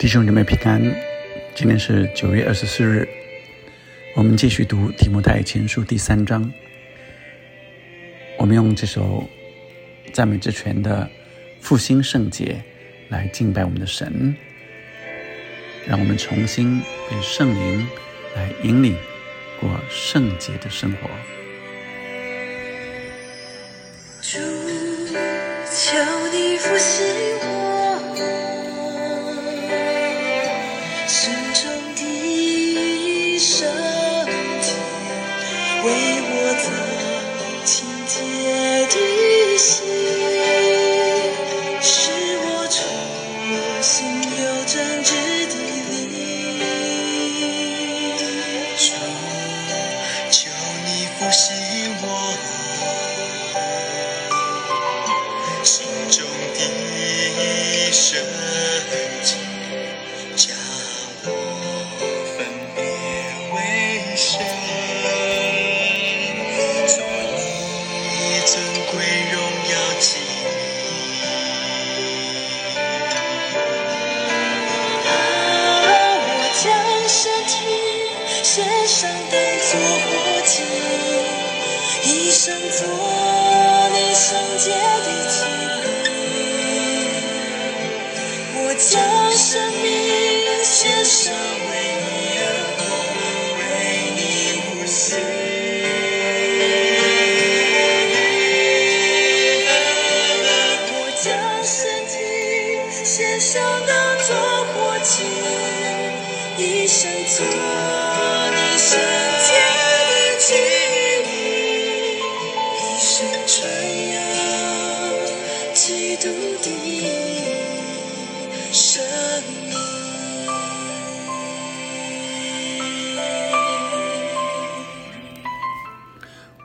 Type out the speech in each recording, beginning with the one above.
弟兄姊妹平安，今天是九月二十四日，我们继续读《提摩太前书》第三章。我们用这首赞美之泉的复兴圣洁来敬拜我们的神，让我们重新被圣灵来引领过圣洁的生活。主，求你复兴心有专职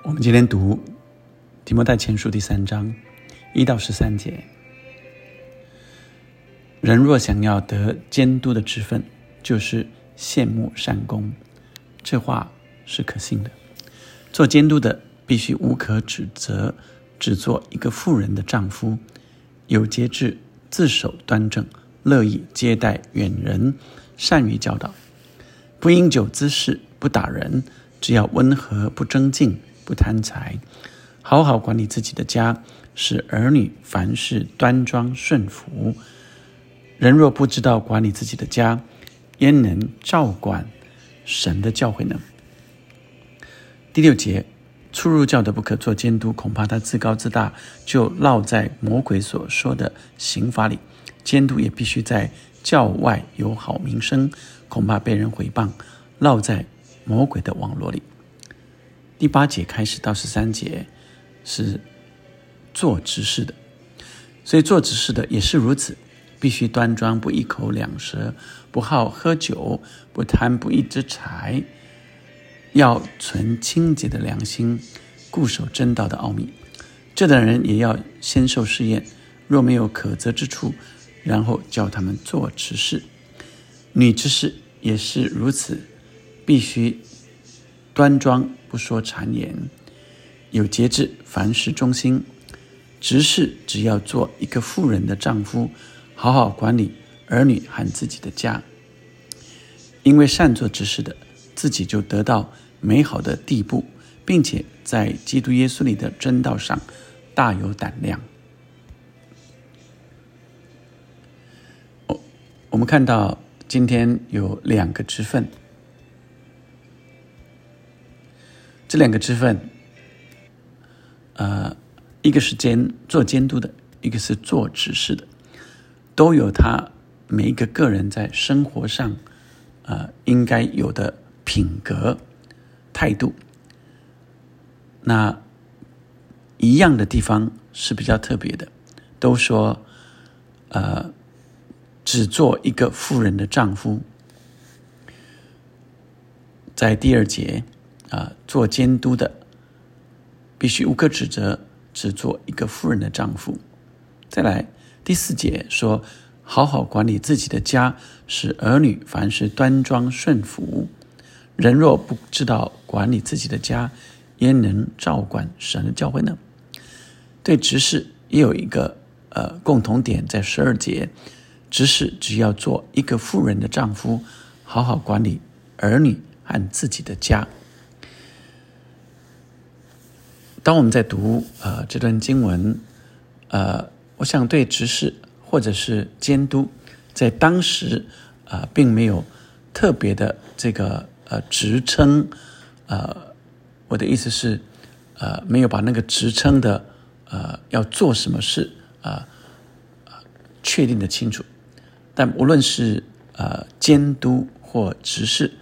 我们今天读《提摩太前书》第三章一到十三节。人若想要得监督的职分，就是羡慕善功，这话是可信的。做监督的必须无可指责，只做一个富人的丈夫，有节制，自守端正，乐意接待远人，善于教导，不饮酒滋事，不打人，只要温和，不争竞，不贪财，好好管理自己的家，使儿女凡事端庄顺服。人若不知道管理自己的家，焉能照管神的教诲呢？第六节，初入教的不可做监督，恐怕他自高自大，就落在魔鬼所说的刑罚里。监督也必须在教外有好名声，恐怕被人毁谤，落在魔鬼的网络里。第八节开始到十三节是做执事的，所以做执事的也是如此，必须端庄，不一口两舌，不好喝酒，不贪不义之财，要存清洁的良心，固守真道的奥秘。这等人也要先受试验，若没有可责之处，然后叫他们做执事。女执事也是如此，必须端庄，不说谗言，有节制，凡事忠心。执事只要做一个妇人的丈夫，好好管理儿女和自己的家，因为善做执事的，自己就得到美好的地步，并且在基督耶稣里的真道上大有胆量。我我们看到今天有两个之分，这两个职分，呃，一个是监做监督的，一个是做指示的，都有他每一个个人在生活上，呃，应该有的品格态度。那一样的地方是比较特别的，都说，呃，只做一个富人的丈夫，在第二节啊、做监督的必须无可指责，只做一个妇人的丈夫。再来第四节说，好好管理自己的家，使儿女凡事端庄顺服。人若不知道管理自己的家，焉能照管神的教会呢？对执事也有一个呃共同点，在十二节，执事只要做一个妇人的丈夫，好好管理儿女和自己的家。当我们在读呃这段经文，呃，我想对执事或者是监督，在当时啊，并没有特别的这个呃职称，呃，我的意思是，呃，没有把那个职称的呃要做什么事啊确定的清楚。但无论是呃监督或执事，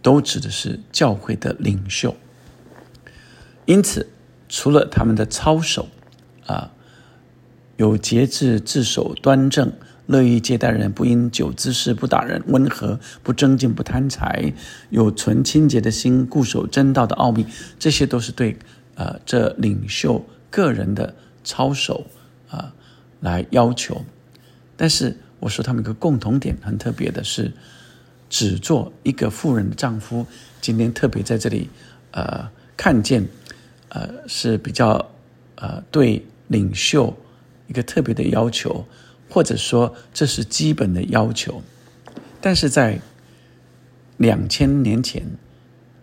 都指的是教会的领袖。因此，除了他们的操守，啊，有节制、自守、端正、乐意接待人，不因酒滋事、不打人、温和、不争竞、不贪财，有纯清洁的心、固守真道的奥秘，这些都是对呃这领袖个人的操守啊来要求。但是我说他们一个共同点很特别的是，只做一个富人的丈夫。今天特别在这里呃看见。呃，是比较呃对领袖一个特别的要求，或者说这是基本的要求。但是在两千年前，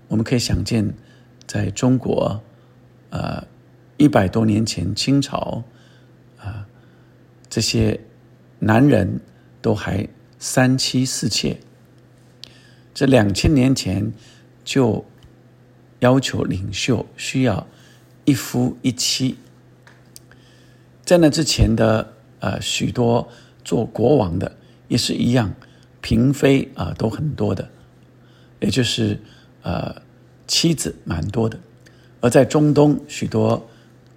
我们可以想见，在中国，呃一百多年前清朝，啊这些男人都还三妻四妾，这两千年前就要求领袖需要。一夫一妻，在那之前的呃许多做国王的也是一样，嫔妃啊都很多的，也就是呃妻子蛮多的，而在中东许多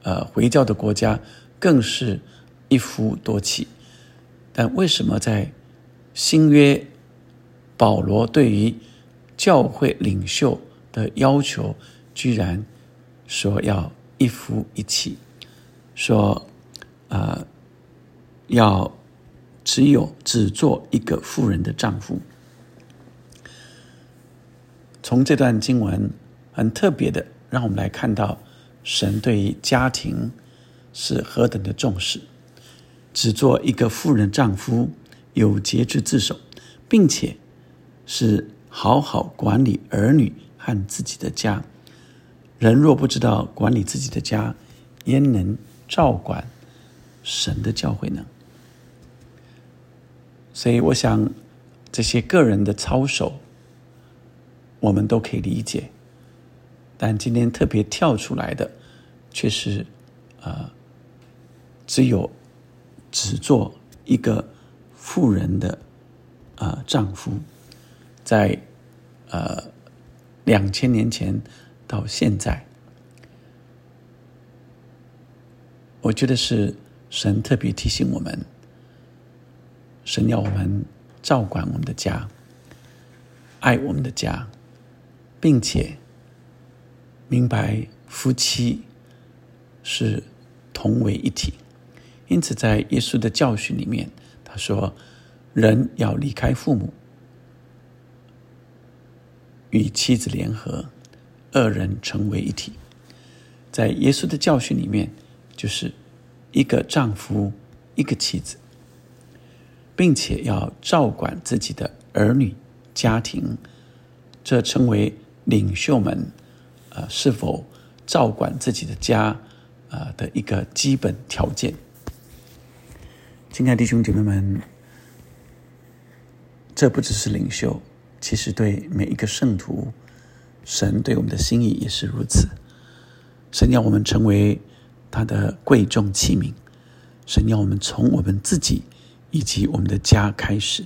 呃回教的国家更是一夫多妻，但为什么在新约保罗对于教会领袖的要求，居然说要？一夫一妻，说，呃，要只有只做一个富人的丈夫。从这段经文很特别的，让我们来看到神对于家庭是何等的重视。只做一个富人丈夫，有节制自守，并且是好好管理儿女和自己的家。人若不知道管理自己的家，焉能照管神的教诲呢？所以，我想这些个人的操守，我们都可以理解。但今天特别跳出来的，却是啊，只有只做一个富人的啊丈夫，在呃两千年前。到现在，我觉得是神特别提醒我们，神要我们照管我们的家，爱我们的家，并且明白夫妻是同为一体。因此，在耶稣的教训里面，他说：“人要离开父母，与妻子联合。”二人成为一体，在耶稣的教训里面，就是一个丈夫，一个妻子，并且要照管自己的儿女、家庭，这成为领袖们呃是否照管自己的家呃的一个基本条件。亲爱的弟兄姐妹们，这不只是领袖，其实对每一个圣徒。神对我们的心意也是如此。神要我们成为他的贵重器皿。神要我们从我们自己以及我们的家开始，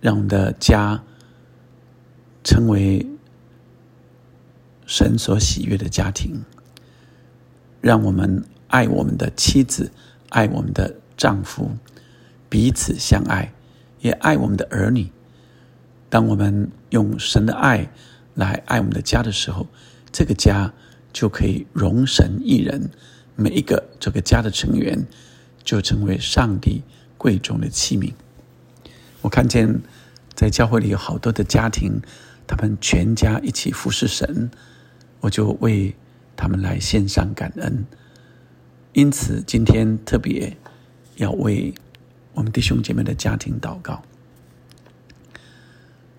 让我们的家成为神所喜悦的家庭。让我们爱我们的妻子，爱我们的丈夫，彼此相爱，也爱我们的儿女。当我们用神的爱。来爱我们的家的时候，这个家就可以容神一人，每一个这个家的成员就成为上帝贵重的器皿。我看见在教会里有好多的家庭，他们全家一起服侍神，我就为他们来献上感恩。因此，今天特别要为我们弟兄姐妹的家庭祷告。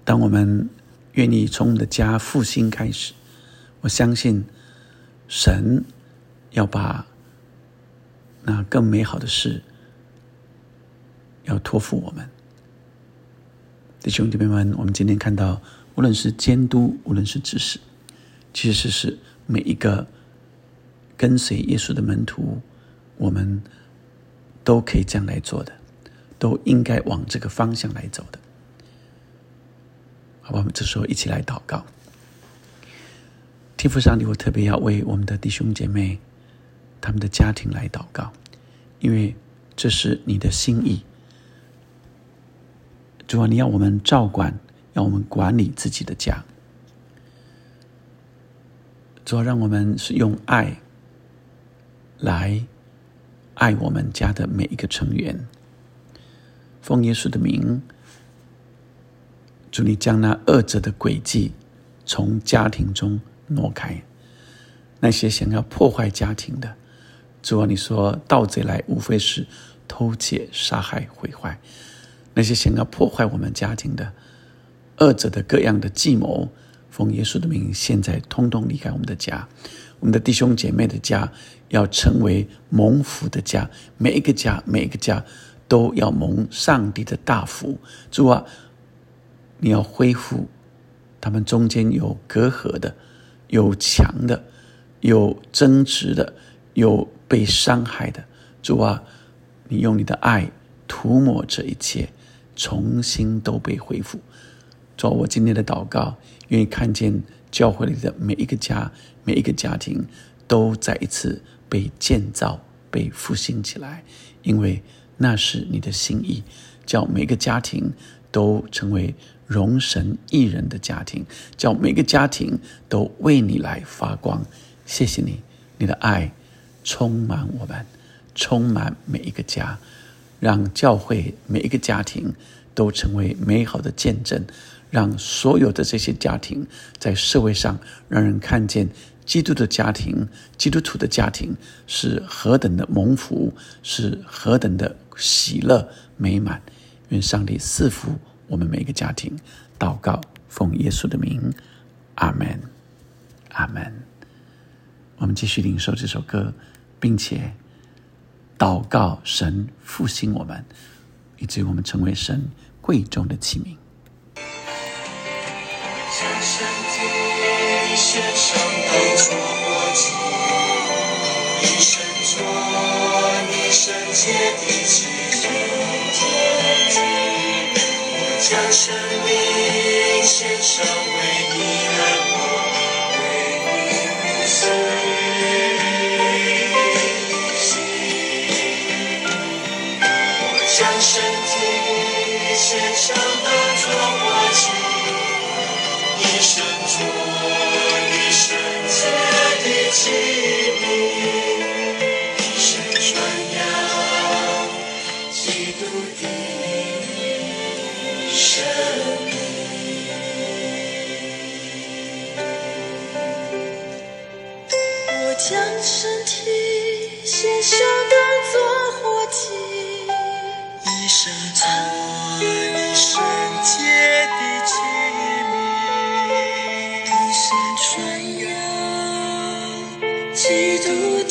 当我们愿意从你的家复兴开始，我相信神要把那更美好的事要托付我们。弟兄姐妹们，我们今天看到，无论是监督，无论是指示，其实是每一个跟随耶稣的门徒，我们都可以这样来做的，都应该往这个方向来走的。好吧，我们这时候一起来祷告。天父上帝，我特别要为我们的弟兄姐妹、他们的家庭来祷告，因为这是你的心意。主啊，你要我们照管，要我们管理自己的家。主啊，让我们是用爱来爱我们家的每一个成员。奉耶稣的名。主，你将那恶者的诡计从家庭中挪开，那些想要破坏家庭的，主啊，你说盗贼来无非是偷窃、杀害、毁坏，那些想要破坏我们家庭的恶者的各样的计谋，奉耶稣的名，现在通通离开我们的家，我们的弟兄姐妹的家要成为蒙福的家，每一个家，每一个家都要蒙上帝的大福，主啊。你要恢复他们中间有隔阂的、有墙的、有争执的、有被伤害的。主啊，你用你的爱涂抹这一切，重新都被恢复。主，我今天的祷告，愿意看见教会里的每一个家、每一个家庭都再一次被建造、被复兴起来，因为那是你的心意，叫每个家庭都成为。容神一人的家庭，叫每个家庭都为你来发光。谢谢你，你的爱充满我们，充满每一个家，让教会每一个家庭都成为美好的见证，让所有的这些家庭在社会上让人看见基督的家庭、基督徒的家庭是何等的蒙福，是何等的喜乐美满。愿上帝赐福。我们每个家庭祷告，奉耶稣的名，阿门，阿门。我们继续领受这首歌，并且祷告神复兴我们，以至于我们成为神贵重的器皿。一生做你圣洁的器将生命献上，为你。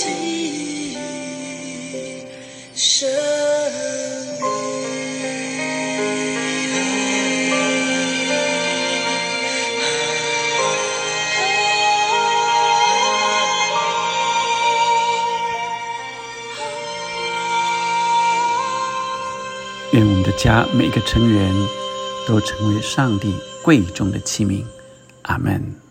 的生。愿我们的家每个成员都成为上帝贵重的器皿，阿门。